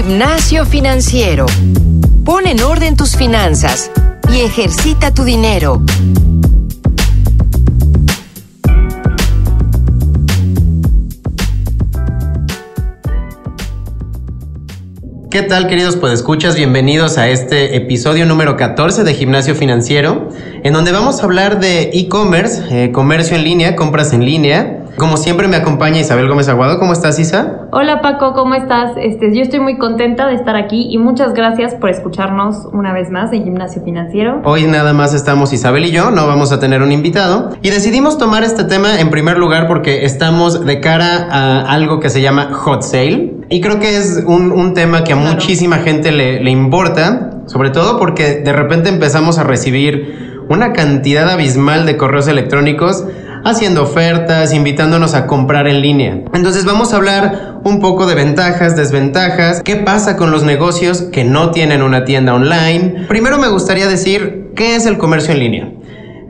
Gimnasio Financiero. Pon en orden tus finanzas y ejercita tu dinero. ¿Qué tal queridos podescuchas? Bienvenidos a este episodio número 14 de Gimnasio Financiero, en donde vamos a hablar de e-commerce, eh, comercio en línea, compras en línea. Como siempre me acompaña Isabel Gómez Aguado. ¿Cómo estás, Isa? Hola Paco, ¿cómo estás? Este, yo estoy muy contenta de estar aquí y muchas gracias por escucharnos una vez más en Gimnasio Financiero. Hoy nada más estamos Isabel y yo, no vamos a tener un invitado. Y decidimos tomar este tema en primer lugar porque estamos de cara a algo que se llama hot sale. Y creo que es un, tema que a muchísima gente le, le importa, sobre todo porque de repente empezamos a recibir una cantidad abismal de correos electrónicos haciendo ofertas, invitándonos a comprar en línea. Entonces vamos a hablar un poco de ventajas, desventajas, qué pasa con los negocios que no tienen una tienda online. Primero me gustaría decir qué es el comercio en línea.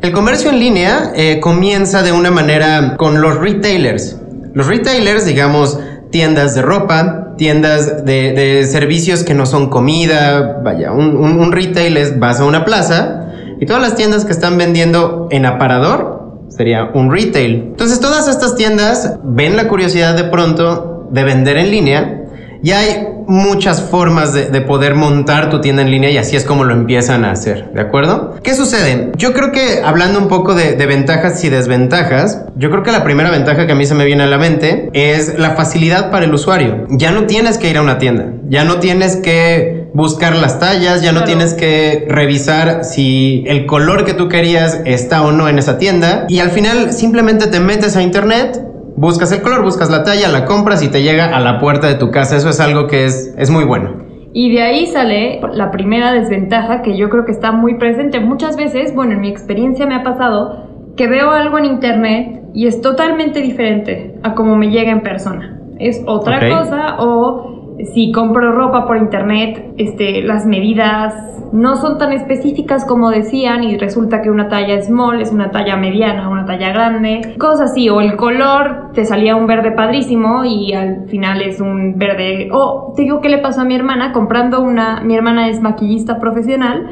El comercio en línea eh, comienza de una manera con los retailers. Los retailers, digamos, tiendas de ropa, tiendas de, servicios que no son comida, vaya, un, un retail es vas a una plaza y todas las tiendas que están vendiendo en aparador sería un retail. Entonces todas estas tiendas ven la curiosidad de pronto de vender en línea y hay muchas formas de, poder montar tu tienda en línea y así es como lo empiezan a hacer, ¿de acuerdo? ¿Qué sucede? Yo creo que hablando un poco de, ventajas y desventajas, yo creo que la primera ventaja que a mí se me viene a la mente es la facilidad para el usuario. Ya no tienes que ir a una tienda, ya no tienes que buscar las tallas, ya no tienes que revisar si el color que tú querías está o no en esa tienda y al final simplemente te metes a internet buscas el color, buscas la talla, la compras y te llega a la puerta de tu casa. Eso es algo que es, es muy bueno. Y de ahí sale la primera desventaja que yo creo que está muy presente. Muchas veces, bueno, en mi experiencia me ha pasado que veo algo en internet y es totalmente diferente a como me llega en persona. Es otra cosa o si compro ropa por internet, este, las medidas no son tan específicas como decían y resulta que una talla small es una talla mediana, talla grande, cosas así, o el color te salía un verde padrísimo y al final es un verde, o te digo qué le pasó a mi hermana comprando una, mi hermana es maquillista profesional,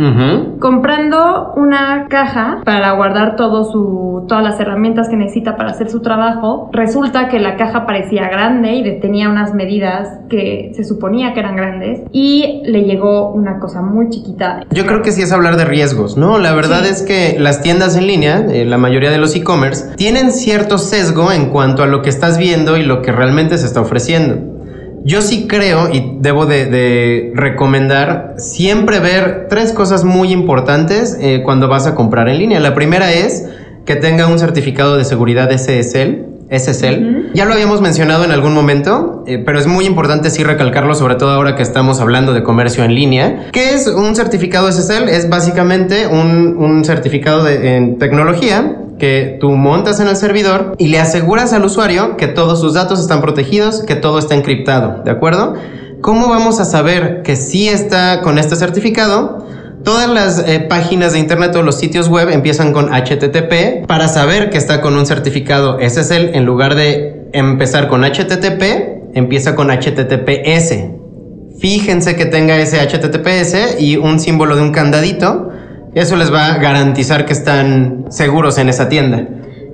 comprando una caja para guardar todo su, todas las herramientas que necesita para hacer su trabajo, resulta que la caja parecía grande y tenía unas medidas que se suponía que eran grandes y le llegó una cosa muy chiquita. Yo creo que sí es hablar de riesgos, ¿no? La verdad es que las tiendas en línea, eh, la mayoría de los e-commerce, tienen cierto sesgo en cuanto a lo que estás viendo y lo que realmente se está ofreciendo. Yo sí creo y debo de, recomendar siempre ver tres cosas muy importantes eh, cuando vas a comprar en línea. La primera es que tenga un certificado de seguridad SSL SSL. Ya lo habíamos mencionado en algún momento, eh, pero es muy importante sí recalcarlo, sobre todo ahora que estamos hablando de comercio en línea. ¿Qué es un certificado SSL? Es básicamente un, certificado de, en tecnología que tú montas en el servidor y le aseguras al usuario que todos sus datos están protegidos, que todo está encriptado, ¿de acuerdo? ¿Cómo vamos a saber que sí está con este certificado? Todas las eh, páginas de internet o los sitios web empiezan con HTTP para saber que está con un certificado SSL en lugar de empezar con HTTP, empieza con HTTPS. Fíjense que tenga ese HTTPS y un símbolo de un candadito. Eso les va a garantizar que están seguros en esa tienda.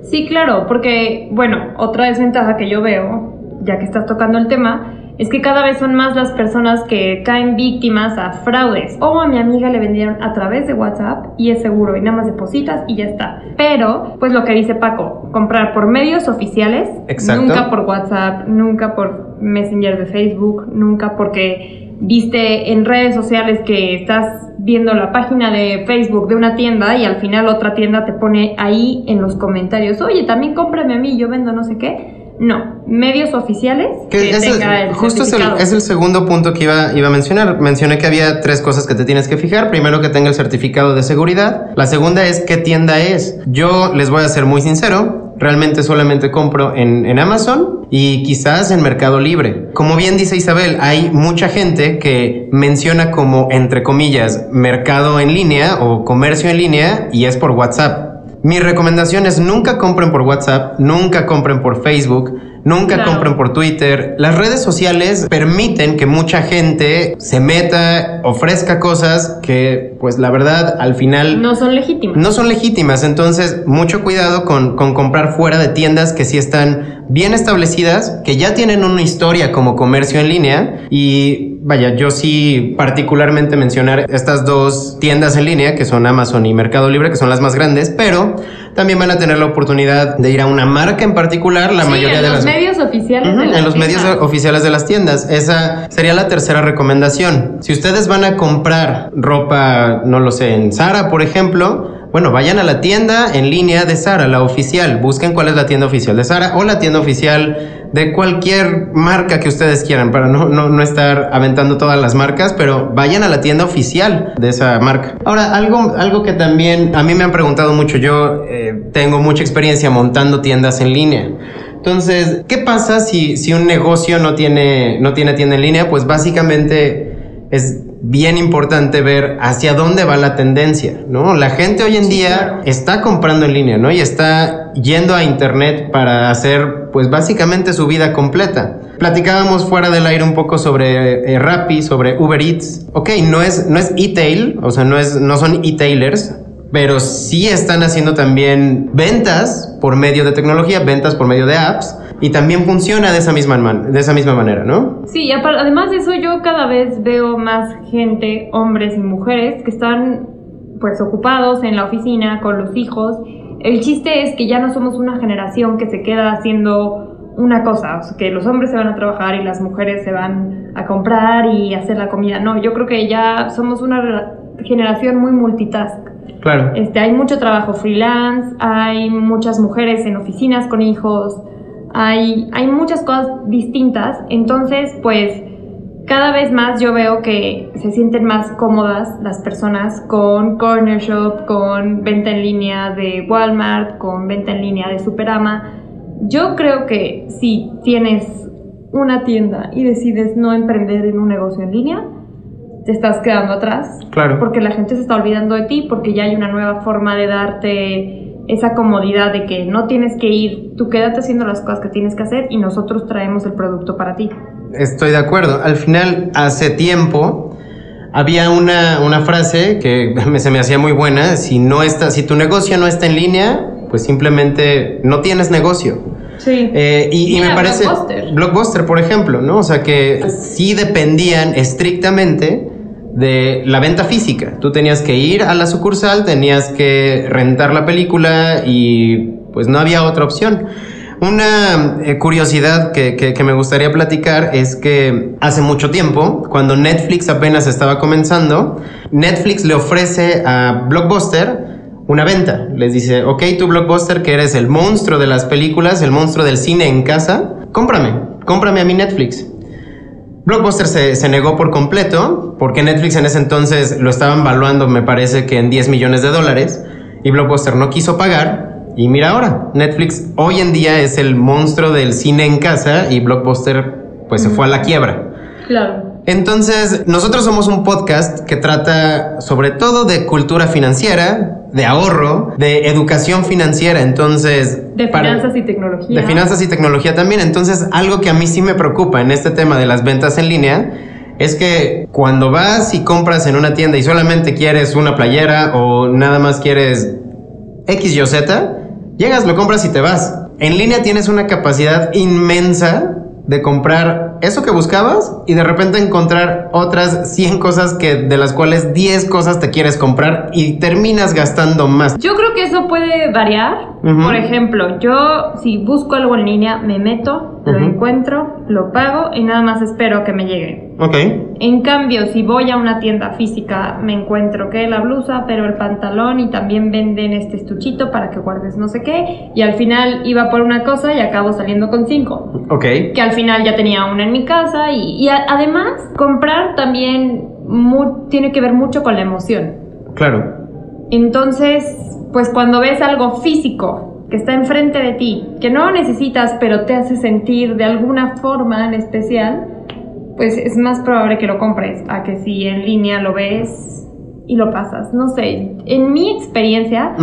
Sí, claro, porque, bueno, otra desventaja que yo veo, ya que estás tocando el tema, es que cada vez son más las personas que caen víctimas a fraudes. O a mi amiga le vendieron a través de WhatsApp y es seguro y nada más depositas y ya está. Pero, pues lo que dice Paco, comprar por medios oficiales, nunca por WhatsApp, nunca por Messenger de Facebook, nunca porque viste en redes sociales que estás viendo la página de Facebook de una tienda y al final otra tienda te pone ahí en los comentarios, oye, también cómprame a mí, yo vendo no sé qué no, medios oficiales. Que, es el, justo es el, segundo punto que iba, iba a mencionar. Mencioné que había tres cosas que te tienes que fijar. Primero, que tenga el certificado de seguridad. La segunda es qué tienda es. Yo les voy a ser muy sincero. Realmente solamente compro en, en Amazon y quizás en Mercado Libre. Como bien dice Isabel, hay mucha gente que menciona como, entre comillas, mercado en línea o comercio en línea y es por WhatsApp. Mi recomendación es nunca compren por WhatsApp, nunca compren por Facebook, Nunca Claro. compren por Twitter. Las redes sociales permiten que mucha gente se meta, ofrezca cosas que, pues la verdad, al final No son legítimas. no son legítimas. Entonces, mucho cuidado con, con comprar fuera de tiendas que sí están bien establecidas, que ya tienen una historia como comercio en línea. Y vaya, yo sí particularmente mencionar estas dos tiendas en línea, que son Amazon y Mercado Libre, que son las más grandes, pero también van a tener la oportunidad de ir a una marca en particular, la Sí, mayoría en de los las... medios oficiales. De las en los medios oficiales de las tiendas. Esa sería la tercera recomendación. Si ustedes van a comprar ropa, no lo sé, en Zara, por ejemplo, bueno, vayan a la tienda en línea de Zara, la oficial. Busquen cuál es la tienda oficial de Zara o la tienda oficial de cualquier marca que ustedes quieran, para no, no, no estar aventando todas las marcas, pero vayan a la tienda oficial de esa marca. Ahora, algo, algo que también a mí me han preguntado mucho, yo eh, tengo mucha experiencia montando tiendas en línea. Entonces, ¿qué pasa si, si un negocio no tiene, no tiene tienda en línea? Pues básicamente es bien importante ver hacia dónde va la tendencia, ¿no? La gente hoy en día está comprando en línea, ¿no? Y está yendo a internet para hacer, pues básicamente su vida completa. Platicábamos fuera del aire un poco sobre eh, Rappi, sobre Uber Eats. Ok, no es, no es e-tail, o sea, no, es, no son e-tailers, pero sí están haciendo también ventas por medio de tecnología, ventas por medio de apps, y también funciona de esa misma, de esa misma manera, ¿no? Sí, y además de eso, yo cada vez veo más gente, hombres y mujeres, que están pues ocupados en la oficina con los hijos. El chiste es que ya no somos una generación que se queda haciendo una cosa, o sea, que los hombres se van a trabajar y las mujeres se van a comprar y hacer la comida. No, yo creo que ya somos una generación muy multitask. Claro. Este, hay mucho trabajo freelance, hay muchas mujeres en oficinas con hijos, hay, hay muchas cosas distintas. Entonces, pues, cada vez más yo veo que se sienten más cómodas las personas con Corner Shop, con venta en línea de Walmart, con venta en línea de Superama. Yo creo que si tienes una tienda y decides no emprender en un negocio en línea, te estás quedando atrás Claro. porque la gente se está olvidando de ti, porque ya hay una nueva forma de darte esa comodidad de que no tienes que ir, tú quédate haciendo las cosas que tienes que hacer y nosotros traemos el producto para ti. Estoy de acuerdo. Al final, hace tiempo, había una, una frase que me- se me hacía muy buena. Si, no está, si tu negocio no está en línea, pues simplemente no tienes negocio. Sí. Eh, y, y me parece... Blockbuster. Blockbuster, por ejemplo, ¿no? O sea que sí dependían estrictamente de la venta física. Tú tenías que ir a la sucursal, tenías que rentar la película y pues no había otra opción. Una eh, curiosidad que, me gustaría platicar es que hace mucho tiempo, cuando Netflix apenas estaba comenzando, Netflix le ofrece a Blockbuster una venta. Les dice, ok, tú Blockbuster, que eres el monstruo de las películas, el monstruo del cine en casa, cómprame, cómprame a mi Netflix. Blockbuster se, se negó por completo, porque Netflix en ese entonces lo estaban valuando, me parece que en 10 millones de dólares, y Blockbuster no quiso pagar. Y mira ahora, Netflix hoy en día es el monstruo del cine en casa y Blockbuster pues se fue a la quiebra. Claro. Entonces, nosotros somos un podcast que trata sobre todo de cultura financiera, de ahorro, de educación financiera. Entonces, De para- finanzas y tecnología. de finanzas y tecnología también. Entonces, algo que a mí sí me preocupa en este tema de las ventas en línea es que cuando vas y compras en una tienda y solamente quieres una playera o nada más quieres X, Y o Z, llegas, lo compras y te vas. En línea tienes una capacidad inmensa de comprar eso que buscabas y de repente encontrar otras 100 cosas que de las cuales 10 cosas te quieres comprar y terminas gastando más. Yo creo que eso puede variar. Por ejemplo, yo si busco algo en línea, me meto, lo encuentro, lo pago y nada más espero que me llegue. Ok. En cambio, si voy a una tienda física, me encuentro que la blusa, pero el pantalón y también venden este estuchito para que guardes no sé qué. Y al final iba por una cosa y acabo saliendo con cinco. Ok. Que al final ya tenía una en mi casa. Y, y a- además, comprar también tiene que ver mucho con la emoción. Claro. Entonces, pues cuando ves algo físico que está enfrente de ti, que no necesitas, pero te hace sentir de alguna forma en especial, pues es más probable que lo compres a que si en línea lo ves y lo pasas. No sé, en mi experiencia,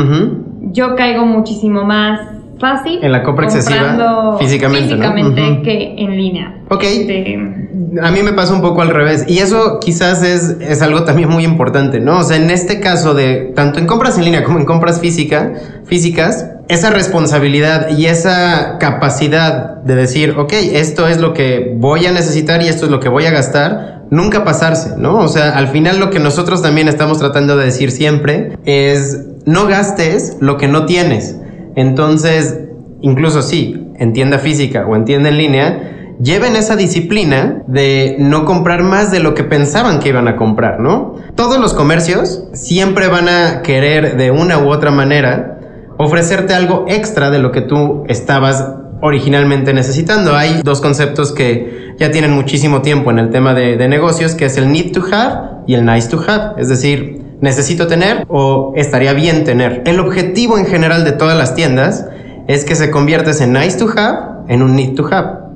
yo caigo muchísimo más fácil En la compra excesiva, físicamente, ¿no? físicamente que en línea. Ok. Este, A mí me pasa un poco al revés. Y eso quizás es, es algo también muy importante, ¿no? O sea, en este caso de tanto en compras en línea como en compras física, físicas, esa responsabilidad y esa capacidad de decir, ok, esto es lo que voy a necesitar y esto es lo que voy a gastar, nunca pasarse, ¿no? O sea, al final lo que nosotros también estamos tratando de decir siempre es, no gastes lo que no tienes. Entonces, incluso sí, en tienda física o en tienda en línea, lleven esa disciplina de no comprar más de lo que pensaban que iban a comprar, ¿no? Todos los comercios siempre van a querer de una u otra manera ofrecerte algo extra de lo que tú estabas originalmente necesitando. Hay dos conceptos que ya tienen muchísimo tiempo en el tema de, negocios, que es el need to have y el nice to have. Es decir, necesito tener o estaría bien tener. El objetivo en general de todas las tiendas es que se conviertes en nice to have en un need to have.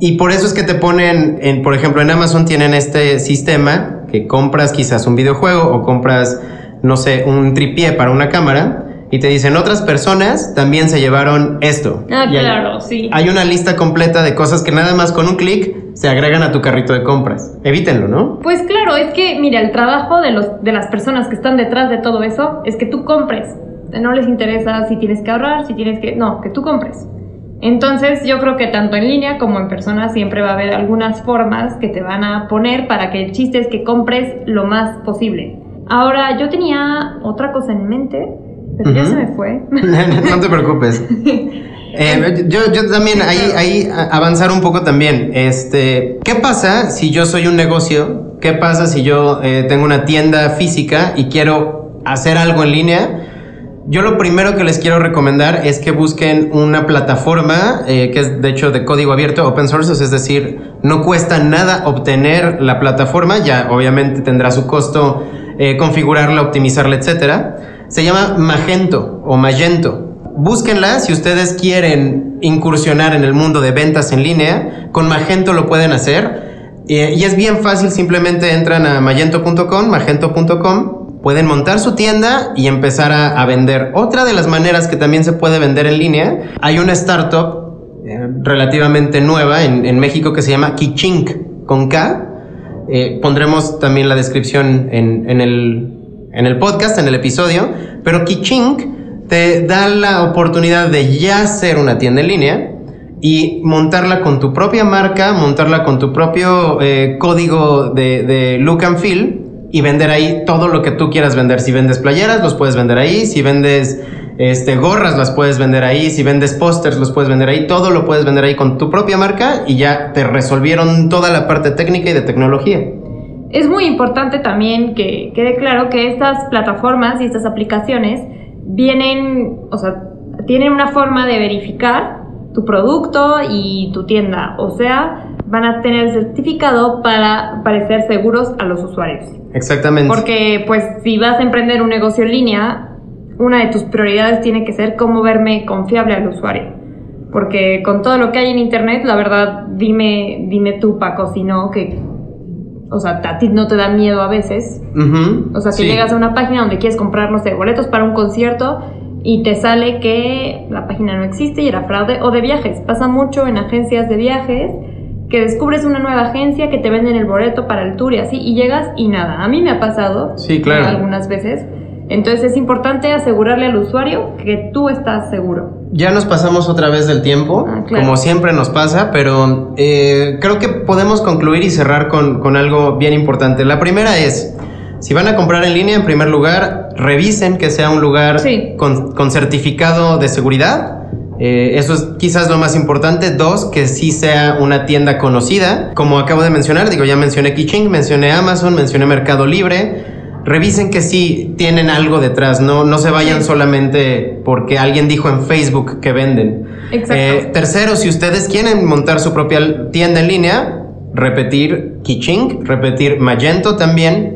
Y por eso es que te ponen, en, por ejemplo, en Amazon tienen este sistema que compras quizás un videojuego o compras, no sé, un tripié para una cámara y te dicen otras personas también se llevaron esto. Ah, Y hay- claro, sí. Hay una lista completa de cosas que nada más con un clic se agregan a tu carrito de compras. Evítenlo, ¿no? Pues claro, es que, mira, el trabajo de, los, de las personas que están detrás de todo eso es que tú compres. No les interesa si tienes que ahorrar, si tienes que... No, que tú compres. Entonces yo creo que tanto en línea como en persona siempre va a haber algunas formas que te van a poner para que el chiste es que compres lo más posible. Ahora, yo tenía otra cosa en mente, pero ya Ujú. se me fue. no te preocupes. Eh, yo, yo también, ahí, ahí avanzar un poco también. Este, ¿qué pasa si yo soy un negocio? ¿Qué pasa si yo eh, tengo una tienda física y quiero hacer algo en línea? Yo lo primero que les quiero recomendar es que busquen una plataforma eh, que es de hecho de código abierto, open source, es decir, no cuesta nada obtener la plataforma, ya obviamente tendrá su costo eh, configurarla, optimizarla, etcétera. Se llama Magento o Magento. Búsquenla si ustedes quieren incursionar en el mundo de ventas en línea. Con Magento lo pueden hacer. Eh, y es bien fácil, simplemente entran a magento.com, magento.com, pueden montar su tienda y empezar a, vender. Otra de las maneras que también se puede vender en línea, hay una startup eh, relativamente nueva en, México que se llama Kichink, con K. Eh, pondremos también la descripción en, el, en el podcast, en el episodio, pero Kichink te da la oportunidad de ya hacer una tienda en línea y montarla con tu propia marca, montarla con tu propio eh, código de look and feel y vender ahí todo lo que tú quieras vender. Si vendes playeras, los puedes vender ahí. Si vendes este, gorras, las puedes vender ahí. Si vendes pósters, los puedes vender ahí. Todo lo puedes vender ahí con tu propia marca y ya te resolvieron toda la parte técnica y de tecnología. Es muy importante también que quede claro que estas plataformas y estas aplicaciones vienen, o sea, tienen una forma de verificar tu producto y tu tienda, o sea, van a tener certificado para parecer seguros a los usuarios. Exactamente. Porque pues si vas a emprender un negocio en línea, una de tus prioridades tiene que ser cómo verme confiable al usuario. Porque con todo lo que hay en internet, la verdad, dime, dime tú, Paco, si no, que, o sea, a ti no te da miedo a veces. Ujú, O sea, que sí. llegas a una página donde quieres comprar, no sé, boletos para un concierto y te sale que la página no existe y era fraude. O de viajes, pasa mucho en agencias de viajes que descubres una nueva agencia que te venden el boleto para el tour y así y llegas y nada. A mí me ha pasado Sí, claro. algunas veces. Entonces es importante asegurarle al usuario que tú estás seguro. Ya nos pasamos otra vez del tiempo, Ah, claro. como siempre nos pasa, pero eh, creo que podemos concluir y cerrar con, con algo bien importante. La primera es, si van a comprar en línea, en primer lugar, revisen que sea un lugar Sí. con, con certificado de seguridad. Eh, eso es quizás lo más importante. Dos, que sí sea una tienda conocida. Como acabo de mencionar, digo, ya mencioné Kiching, mencioné Amazon, mencioné Mercado Libre. Revisen que sí tienen algo detrás, no, no se vayan solamente porque alguien dijo en Facebook que venden. Exacto. Eh, tercero, si ustedes quieren montar su propia tienda en línea, repetir Kiching, repetir Magento también.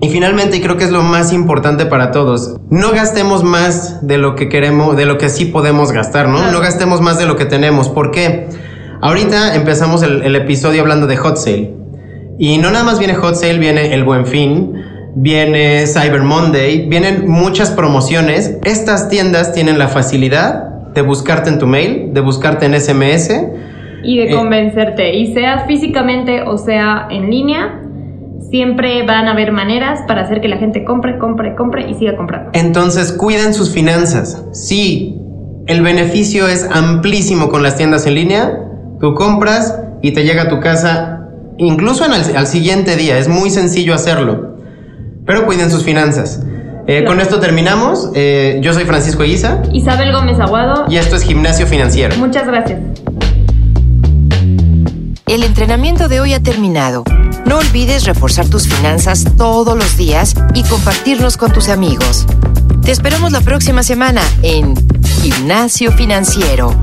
Y finalmente, y creo que es lo más importante para todos, no gastemos más de lo que queremos, de lo que sí podemos gastar, ¿no? No gastemos más de lo que tenemos. ¿Por qué? Ahorita empezamos el, el episodio hablando de Hot Sale. Y no nada más viene Hot Sale, viene el Buen Fin, viene Cyber Monday, vienen muchas promociones. Estas tiendas tienen la facilidad de buscarte en tu mail, de buscarte en SMS. Y de Eh, convencerte. Y sea físicamente o sea en línea, siempre van a haber maneras para hacer que la gente compre, compre, compre y siga comprando. Entonces cuiden sus finanzas. Sí, el beneficio es amplísimo con las tiendas en línea. Tú compras y te llega a tu casa incluso en el- al siguiente día. Es muy sencillo hacerlo. Pero cuiden sus finanzas. Eh, Claro. Con esto terminamos. Eh, yo soy Francisco Guisa Isabel Gómez Aguado, y esto es Gimnasio Financiero. muchas gracias. El entrenamiento de hoy ha terminado. No olvides reforzar tus finanzas todos los días y compartirlos con tus amigos. Te esperamos la próxima semana en Gimnasio Financiero.